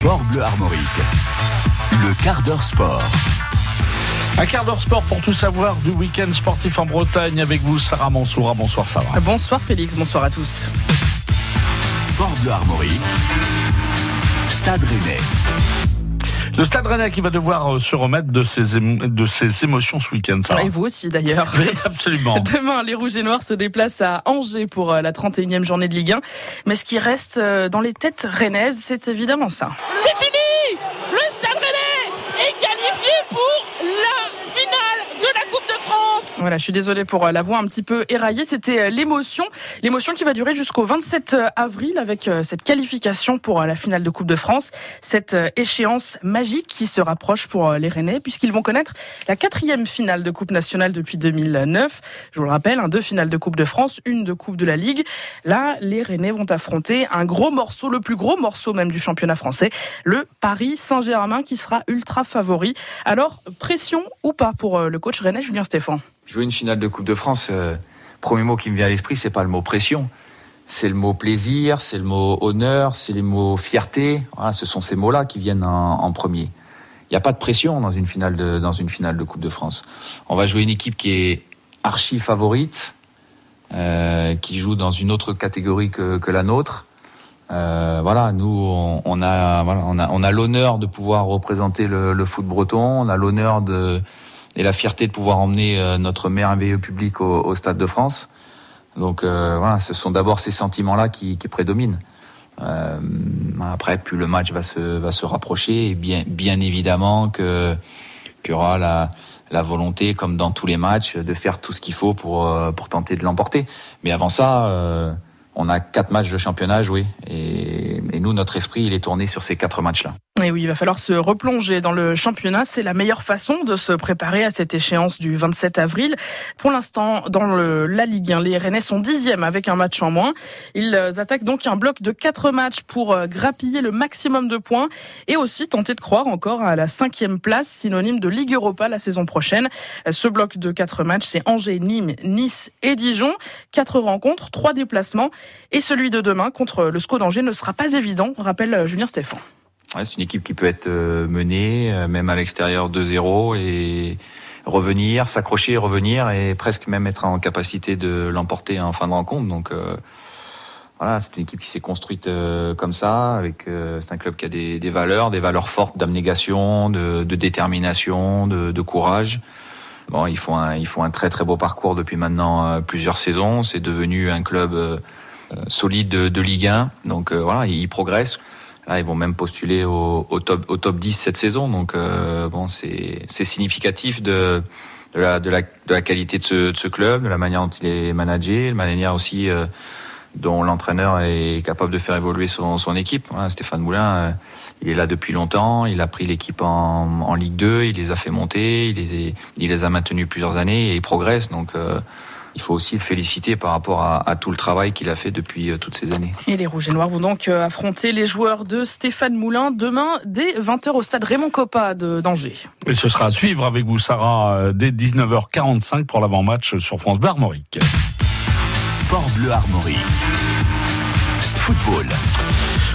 Sport Bleu Armorique. Le quart d'heure sport. Un quart d'heure sport pour tout savoir du week-end sportif en Bretagne avec vous, Sarah Mansoura. Bonsoir, Sarah. Bonsoir, Félix. Bonsoir à tous. Sport Bleu Armorique. Stade Rennais. Le Stade Rennais qui va devoir euh, se remettre de ses, émo- de ses émotions ce week-end, Sarah. Et vous aussi, d'ailleurs. Oui, absolument. Demain, les Rouges et Noirs se déplacent à Angers pour euh, la 31e journée de Ligue 1. Mais ce qui reste euh, dans les têtes rennaises, c'est évidemment ça. C'est fini Le Stade Rennais est qualifié pour la finale de la Coupe de France Voilà, je suis désolée pour euh, la voix un petit peu éraillée. C'était euh, l'émotion. L'émotion qui va durer jusqu'au 27 avril avec euh, cette qualification pour euh, la finale de Coupe de France. Cette euh, échéance magique qui se rapproche pour euh, les Rennais puisqu'ils vont connaître la quatrième finale de Coupe nationale depuis 2009. Je vous le rappelle, hein, deux finales de Coupe de France, une de Coupe de la Ligue. Là, les Rennais vont affronter un gros morceau, le plus gros morceau même du championnat français, le Paris Saint-Germain qui sera ultra favori. Alors, pression ou pas pour euh, le coach Rennais Julien Stéphan? Jouer une finale de Coupe de France, euh, premier mot qui me vient à l'esprit, c'est pas le mot pression. C'est le mot plaisir, c'est le mot honneur, c'est les mots fierté. Voilà, ce sont ces mots-là qui viennent en, premier. Il n'y a pas de pression dans une finale de dans une finale de Coupe de France. On va jouer une équipe qui est archi favorite, euh, qui joue dans une autre catégorie que, que la nôtre. Euh, voilà, nous on, a voilà, on a on a l'honneur de pouvoir représenter le foot breton, on a l'honneur de et la fierté de pouvoir emmener euh, notre merveilleux public au, Stade de France. Donc euh, voilà, ce sont d'abord ces sentiments-là qui, prédominent. Euh, après, plus le match va se va se rapprocher, bien bien évidemment qu'il y aura la volonté, comme dans tous les matchs, de faire tout ce qu'il faut pour pour tenter de l'emporter. Mais avant ça, on a quatre matchs de championnat à et nous, notre esprit, il est tourné sur ces quatre matchs-là. Et oui, il va falloir se replonger dans le championnat. C'est la meilleure façon de se préparer à cette échéance du 27 avril. Pour l'instant, dans le, la Ligue 1, les Rennais sont dixièmes avec un match en moins. Ils attaquent donc un bloc de quatre matchs pour euh, grappiller le maximum de points et aussi tenter de croire encore à la cinquième place, synonyme de Ligue Europa la saison prochaine. Ce bloc de quatre matchs, c'est Angers, Nîmes, Nice et Dijon. Quatre rencontres, trois déplacements. Et celui de demain contre le SCO d'Angers ne sera pas évident, rappelle euh, Julien Stéphan. C'est une équipe qui peut être euh, menée, euh, même à l'extérieur 2-0, et revenir, s'accrocher, revenir, et presque même être en capacité de l'emporter en fin de rencontre. Donc euh, voilà, c'est une équipe qui s'est construite comme ça. C'est un club qui a des, valeurs, des valeurs fortes d'abnégation, de, détermination, de, courage. Bon, ils font un, ils font un très très beau parcours depuis maintenant plusieurs saisons. C'est devenu un club solide de, Ligue 1. Donc voilà, ils progressent. Là, ils vont même postuler au, top au top 10 cette saison. Donc euh, bon, c'est significatif de la, qualité de ce club, de la manière dont il est managé, la manière aussi euh, dont l'entraîneur est capable de faire évoluer son, équipe. Stéphane Moulin, euh, il est là depuis longtemps, il a pris l'équipe en, Ligue 2, il les a fait monter, il les, il les a maintenus plusieurs années et il progresse. Donc il faut aussi le féliciter par rapport à, à tout le travail qu'il a fait depuis euh, toutes ces années. Et les Rouges et Noirs vont donc euh, affronter les joueurs de Stéphane Moulin demain dès 20h au stade Raymond Coppa de- d'Angers. Et ce sera à suivre avec vous, Sarah, euh, dès 19h45 pour l'avant-match sur France Bleu Armorique. Sport Bleu Armorique. Football.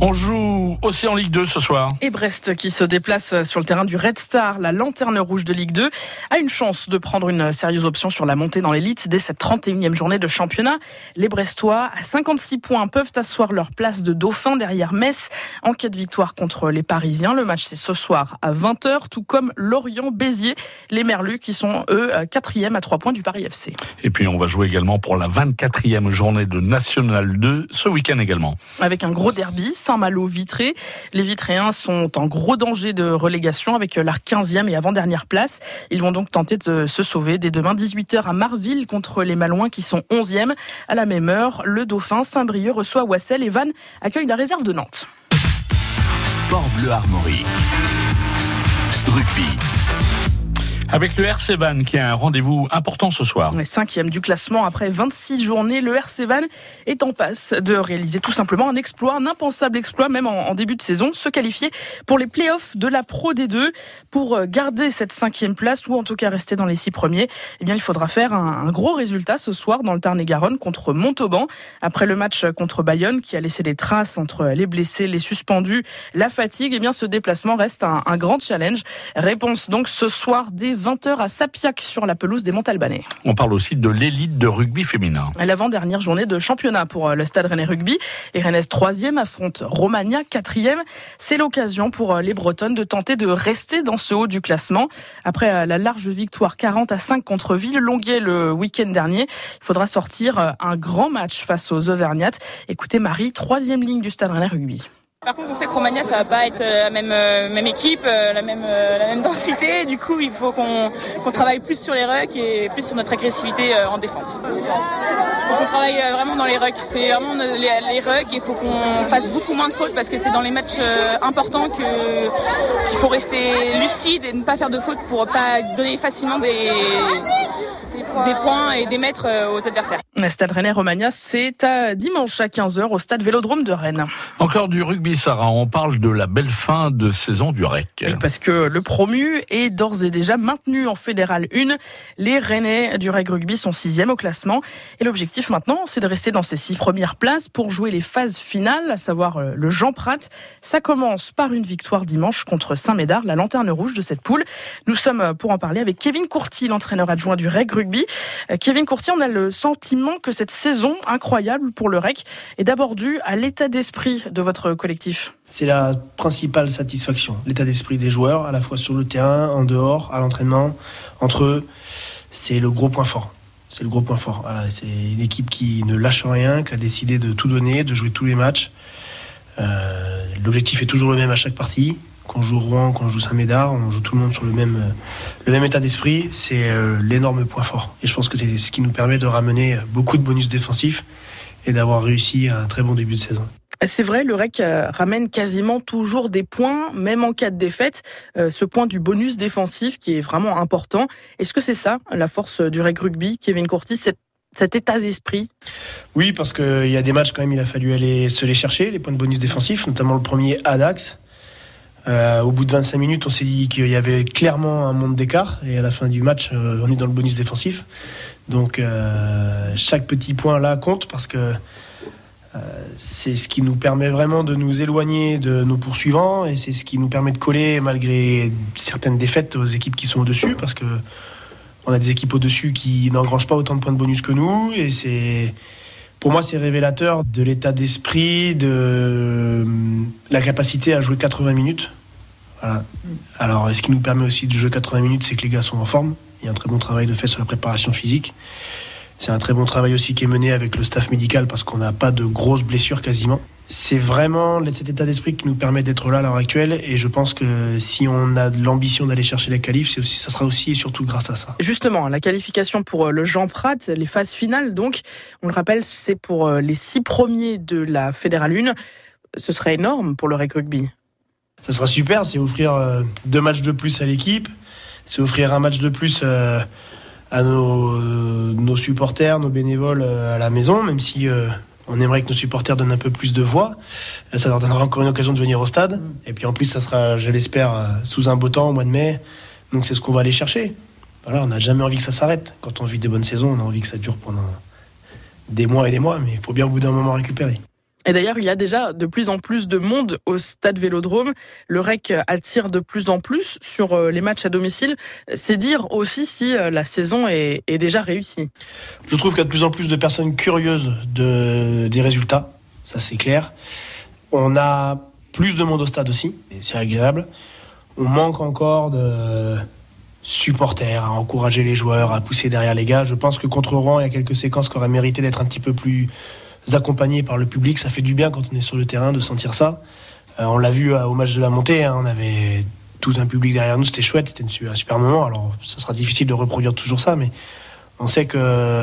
On joue aussi en Ligue 2 ce soir. Et Brest qui se déplace sur le terrain du Red Star, la lanterne rouge de Ligue 2, a une chance de prendre une sérieuse option sur la montée dans l'élite dès cette 31e journée de championnat. Les Brestois, à 56 points, peuvent asseoir leur place de dauphin derrière Metz en cas de victoire contre les Parisiens. Le match c'est ce soir à 20h, tout comme Lorient-Béziers, les Merlus qui sont eux quatrième à 3 points du Paris FC. Et puis on va jouer également pour la 24e journée de National 2 ce week-end également. avec un gros derby, Saint-Malo-Vitré. Les Vitréens sont en gros danger de relégation avec leur 15e et avant-dernière place. Ils vont donc tenter de se sauver dès demain 18h à Marville contre les Malouins qui sont 11e. À la même heure, le Dauphin Saint-Brieuc reçoit Wassel et Vannes accueille la réserve de Nantes. Sport Bleu Armorique. Rugby. Avec le RC Van qui a un rendez-vous important ce soir. Cinquième du classement après 26 journées, le RC Van est en passe de réaliser tout simplement un exploit, un impensable exploit même en, début de saison, se qualifier pour les playoffs de la Pro D2 pour euh, garder cette cinquième place ou en tout cas rester dans les six premiers. Eh bien, il faudra faire un, gros résultat ce soir dans le Tarn-et-Garonne contre Montauban après le match contre Bayonne qui a laissé des traces entre les blessés, les suspendus, la fatigue. Eh bien, ce déplacement reste un, un grand challenge. Réponse donc ce soir dès 20h à Sapiac sur la pelouse des Montalbanais. On parle aussi de l'élite de rugby féminin. L'avant-dernière journée de championnat pour euh, le Stade Rennais Rugby. Les Rennais 3e affrontent Romagna 4e. C'est l'occasion pour euh, les Bretonnes de tenter de rester dans ce haut du classement. Après euh, la large victoire 40 à 5 contre Villelonguier le week-end dernier, il faudra sortir un grand match face aux Auvergnates. Écoutez Marie, troisième ligne du Stade Rennais Rugby. Par contre, on sait que Romagna, ça va pas être euh, la même, euh, même équipe, euh, la même, la même densité. Du coup, il faut qu'on travaille plus sur les rucks et plus sur notre agressivité en défense. Il faut qu'on travaille vraiment dans les rucks. C'est vraiment les, les rucks et il faut qu'on fasse beaucoup moins de fautes parce que c'est dans les matchs importants qu'il faut rester lucide et ne pas faire de fautes pour pas donner facilement des, des points et des mètres aux adversaires. Stade Rennais Romagna, c'est à dimanche à 15h au stade Vélodrome de Rennes. Encore du rugby, Sarah. On parle de la belle fin de saison du REC. parce que le promu est d'ores et déjà maintenu en fédéral 1. Les Rennais du REC Rugby sont sixième au classement. Et l'objectif maintenant, c'est de rester dans ces six premières places pour jouer les phases finales, à savoir euh, le Jean Prat. Ça commence par une victoire dimanche contre Saint-Médard, la lanterne rouge de cette poule. Nous sommes euh, pour en parler avec Kevin Courty, l'entraîneur adjoint du REC Rugby. Euh, Kevin Courty, on a le sentiment que cette saison incroyable pour le REC est d'abord due à l'état d'esprit de votre collectif C'est la principale satisfaction, l'état d'esprit des joueurs, à la fois sur le terrain, en dehors, à l'entraînement, entre eux. C'est le gros point fort. C'est le gros point fort. c'est une équipe qui ne lâche rien, qui a décidé de tout donner, de jouer tous les matchs. Euh, l'objectif est toujours le même à chaque partie qu'on joue Rouen, qu'on joue Saint-Médard, on joue tout le monde sur le même, le même état d'esprit, c'est euh, l'énorme point fort. Et je pense que c'est ce qui nous permet de ramener beaucoup de bonus défensifs et d'avoir réussi un très bon début de saison. C'est vrai, le REC euh, ramène quasiment toujours des points, même en cas de défaite. Euh, ce point du bonus défensif qui est vraiment important. Est-ce que c'est ça, la force du REC Rugby, Kevin Courtis, cet état d'esprit? Oui, parce qu'il y a des matchs quand même, il a fallu aller se les chercher, les points de bonus défensifs, notamment le premier à Dax. Euh, au bout de 25 minutes, on s'est dit qu'il y avait clairement un monde d'écart. Et à la fin du match, euh, on est dans le bonus défensif. Donc euh, chaque petit point là compte parce que c'est ce qui nous permet vraiment de nous éloigner de nos poursuivants et c'est ce qui nous permet de coller malgré certaines défaites aux équipes qui sont au-dessus parce que on a des équipes au-dessus qui n'engrangent pas autant de points de bonus que nous et c'est pour moi, c'est révélateur de l'état d'esprit, de la capacité à jouer 80 minutes. Voilà. Alors, ce qui nous permet aussi de jouer 80 minutes, c'est que les gars sont en forme. Il y a un très bon travail de fait sur la préparation physique. C'est un très bon travail aussi qui est mené avec le staff médical parce qu'on n'a pas de grosses blessures quasiment c'est vraiment cet état d'esprit qui nous permet d'être là à l'heure actuelle. Et je pense que si on a l'ambition d'aller chercher la qualif, aussi, ça sera aussi et surtout grâce à ça. Justement, la qualification pour euh, le Jean Prat, les phases finales, donc, on le rappelle, c'est pour euh, les six premiers de la Fédérale 1. Ce serait énorme pour le Rec Rugby. Ça sera super, c'est offrir euh, deux matchs de plus à l'équipe, c'est offrir un match de plus à nos, nos supporters, nos bénévoles à la maison, même si on aimerait que nos supporters donnent un peu plus de voix. Ça leur donnera encore une occasion de venir au stade. Et puis en plus, ça sera, je l'espère, euh, sous un beau temps au mois de mai. Donc c'est ce qu'on va aller chercher. Voilà, on n'a jamais envie que ça s'arrête. Quand on vit des bonnes saisons, on a envie que ça dure pendant des mois et des mois, mais il faut bien au bout d'un moment récupérer. Et d'ailleurs, il y a déjà de plus en plus de monde au stade Vélodrome. Le REC attire de plus en plus sur euh, les matchs à domicile. C'est dire aussi si euh, la saison est, déjà réussie. Je trouve qu'il y a de plus en plus de personnes curieuses de, des résultats. Ça, c'est clair. On a plus de monde au stade aussi, et c'est agréable. On manque encore de supporters à encourager les joueurs, à pousser derrière les gars. Je pense que contre Rouen, il y a quelques séquences qui auraient mérité d'être un petit peu plus accompagnés par le public. Ça fait du bien quand on est sur le terrain de sentir ça. Euh, on l'a vu euh, au match de la montée, hein, on avait tout un public derrière nous, c'était chouette, c'était un super moment. Alors, ça sera difficile de reproduire toujours ça, mais on sait que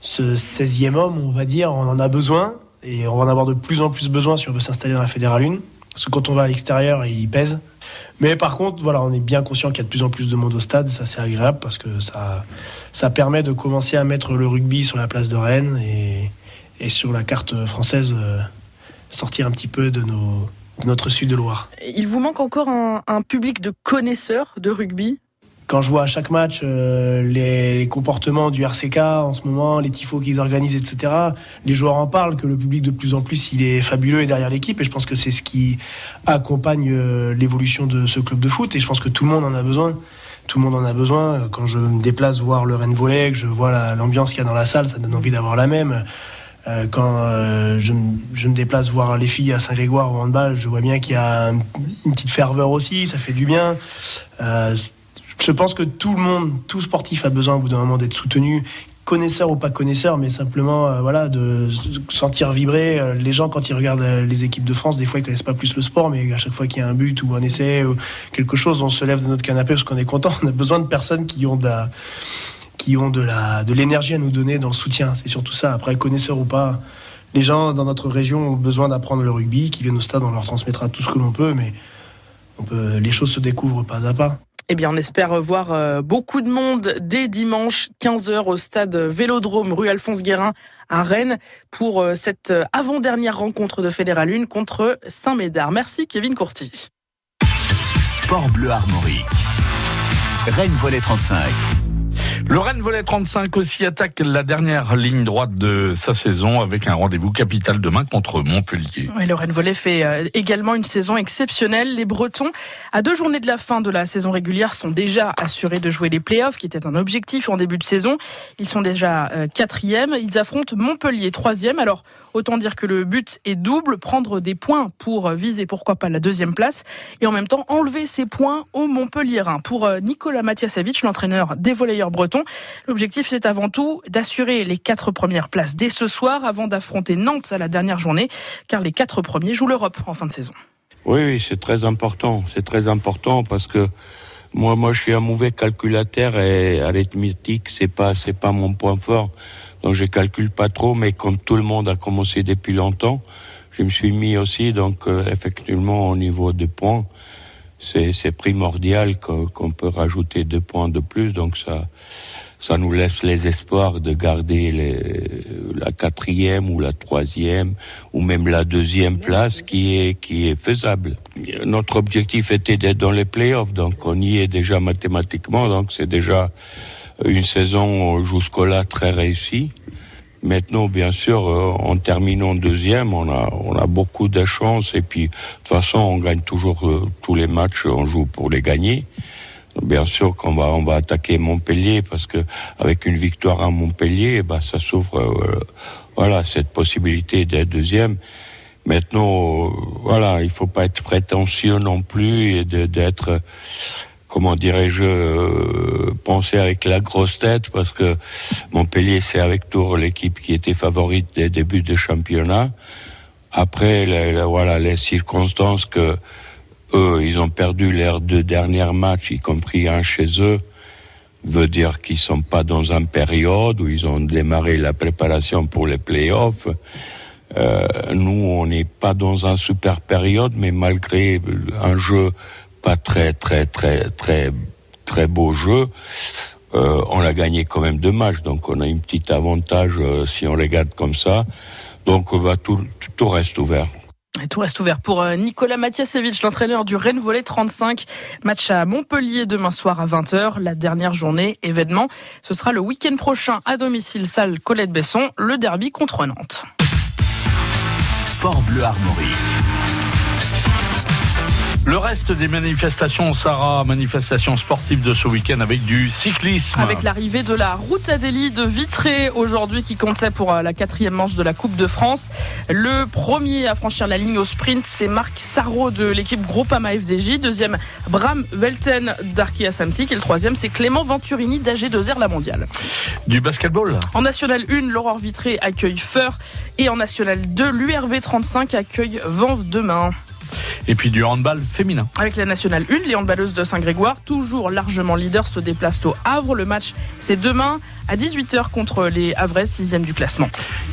ce 16e homme, on va dire, on en a besoin et on va en avoir de plus en plus besoin si on veut s'installer dans la Fédérale 1. Parce que quand on va à l'extérieur, il pèse. Mais par contre, voilà, on est bien conscient qu'il y a de plus en plus de monde au stade. Ça, c'est agréable parce que ça, ça permet de commencer à mettre le rugby sur la place de Rennes et, et sur la carte française, euh, sortir un petit peu de, nos, de notre sud de Loire. Il vous manque encore un, un public de connaisseurs de rugby? Quand je vois à chaque match euh, les, les, comportements du RCK en ce moment, les tifos qu'ils organisent, etc., les joueurs en parlent, que le public de plus en plus il est fabuleux et derrière l'équipe, et je pense que c'est ce qui accompagne euh, l'évolution de ce club de foot, et je pense que tout le monde en a besoin. Tout le monde en a besoin. Quand je me déplace voir le Rennes Volley, que je vois l'ambiance qu'il y a dans la salle, ça donne envie d'avoir la même. Euh, quand euh, je, me déplace voir les filles à Saint-Grégoire au handball, je vois bien qu'il y a une petite ferveur aussi, ça fait du bien. Euh, je pense que tout le monde, tout sportif a besoin au bout d'un moment d'être soutenu, connaisseur ou pas connaisseur, mais simplement voilà de sentir vibrer. Les gens quand ils regardent les équipes de France, des fois ils connaissent pas plus le sport, mais à chaque fois qu'il y a un but ou un essai ou quelque chose, on se lève de notre canapé parce qu'on est content. On a besoin de personnes qui ont de la, qui ont de la, de l'énergie à nous donner dans le soutien. C'est surtout ça. Après connaisseur ou pas, les gens dans notre région ont besoin d'apprendre le rugby, qui viennent au stade, on leur transmettra tout ce que l'on peut, mais on peut, les choses se découvrent pas à pas. Eh bien, on espère voir euh, beaucoup de monde dès dimanche 15h au stade Vélodrome rue Alphonse Guérin à Rennes pour euh, cette euh, avant-dernière rencontre de Fédéral 1 contre Saint-Médard. Merci Kevin Courty. Sport Bleu Armorique. Rennes Volet 35. Le Rennes Volet 35 aussi attaque la dernière ligne droite de sa saison avec un rendez-vous capital demain contre Montpellier. Oui, le Rennes fait euh, également une saison exceptionnelle. Les Bretons, à deux journées de la fin de la saison régulière, sont déjà assurés de jouer les playoffs, qui était un objectif en début de saison. Ils sont déjà euh, quatrième. Ils affrontent Montpellier troisième. Alors, autant dire que le but est double, prendre des points pour viser pourquoi pas la deuxième place et en même temps enlever ces points au Montpellierin. Pour euh, Nicolas Matiasavitch, l'entraîneur des volleyeurs bretons, L'objectif, c'est avant tout d'assurer les quatre premières places dès ce soir avant d'affronter Nantes à la dernière journée, car les quatre premiers jouent l'Europe en fin de saison. Oui, c'est très important. C'est très important parce que moi, moi, je suis un mauvais calculateur et arithmétique, c'est pas, c'est pas mon point fort. Donc, je calcule pas trop, mais comme tout le monde a commencé depuis longtemps, je me suis mis aussi, donc, euh, effectivement, au niveau des points, c'est primordial qu'on peut rajouter deux points de plus. Donc ça, ça nous laisse les espoirs de garder les, la quatrième ou la troisième ou même la deuxième place qui est qui est faisable. Notre objectif était d'être dans les playoffs, donc on y est déjà mathématiquement. Donc c'est déjà une saison jusqu'au-là très réussie. Maintenant, bien sûr, euh, en terminant deuxième, on a, on a beaucoup de chance. Et puis, de toute façon, on gagne toujours euh, tous les matchs, on joue pour les gagner. Bien sûr qu'on va, on va attaquer Montpellier parce que avec une victoire à Montpellier, bah, ça s'ouvre, euh, voilà, cette possibilité d'être deuxième. Maintenant, voilà, il faut pas être prétentieux non plus et d'être comment dirais-je, euh, penser avec la grosse tête parce que Montpellier, c'est avec Tours l'équipe qui était favorite des débuts de championnat. Après, voilà, les circonstances que eux, ils ont perdu leurs deux derniers matchs, y compris un chez eux, veut dire qu'ils sont pas dans une période où ils ont démarré la préparation pour les playoffs. Euh, nous, on n'est pas dans une super période, mais malgré un jeu pas très très très très très beau jeu. Euh, on a gagné quand même deux matchs, donc on a un petit avantage euh, si on regarde comme ça. Donc bah, tout, tout reste ouvert. Et tout reste ouvert pour euh, Nicolas Matiasevich, l'entraîneur du Rennes Volley 35. Match à Montpellier demain soir à 20h. La dernière journée, événement. Ce sera le week-end prochain à domicile, salle Colette Besson, le derby contre Nantes. Sport Bleu Armorique. Le reste des manifestations, Sarah, manifestations sportives de ce week-end avec du cyclisme. Avec l'arrivée de la route Adélie de Vitré aujourd'hui qui comptait pour euh, la quatrième manche de la Coupe de France. Le premier à franchir la ligne au sprint, c'est Marc Sarro de l'équipe Groupama FDJ. Deuxième, Bram Welten d'Arkea Samsic. Et le troisième, c'est Clément Venturini d'AG2R La Mondiale. Du basketball En National 1, Laurent Vitré accueille Feur. Et en National 2, l'URV 35 accueille Vanves demain. Et puis du handball féminin. Avec la nationale 1, les handballeuses de Saint-Grégoire, toujours largement leaders, se déplacent au Havre. Le match, c'est demain à 18h contre les Havrais, 6e du classement.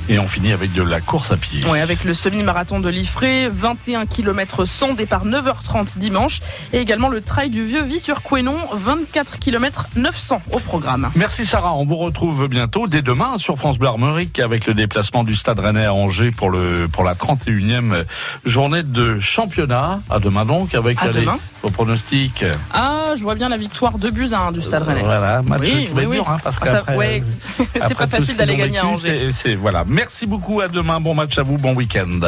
Et on finit avec de la course à pied. Ouais, avec le semi-marathon de Liffré, 21 km 100, départ 9h30 dimanche. Et également le trail du Vieux Vie sur Quénon, 24 km 900 au programme. Merci Sarah, on vous retrouve bientôt dès demain sur France Bleu Armorique avec le déplacement du Stade Rennais à Angers pour le pour la 31e journée de championnat. À demain donc avec À allez, demain. vos pronostics. Ah, je vois bien la victoire 2 buts à 1 du Stade Rennais. Voilà, match Oui, qui oui, oui. dur hein, parce Ah, qu'après ouais, c'est après pas facile d'aller gagner à Angers. c'est- c'est- voilà. Merci beaucoup à demain, bon match à vous, bon week-end.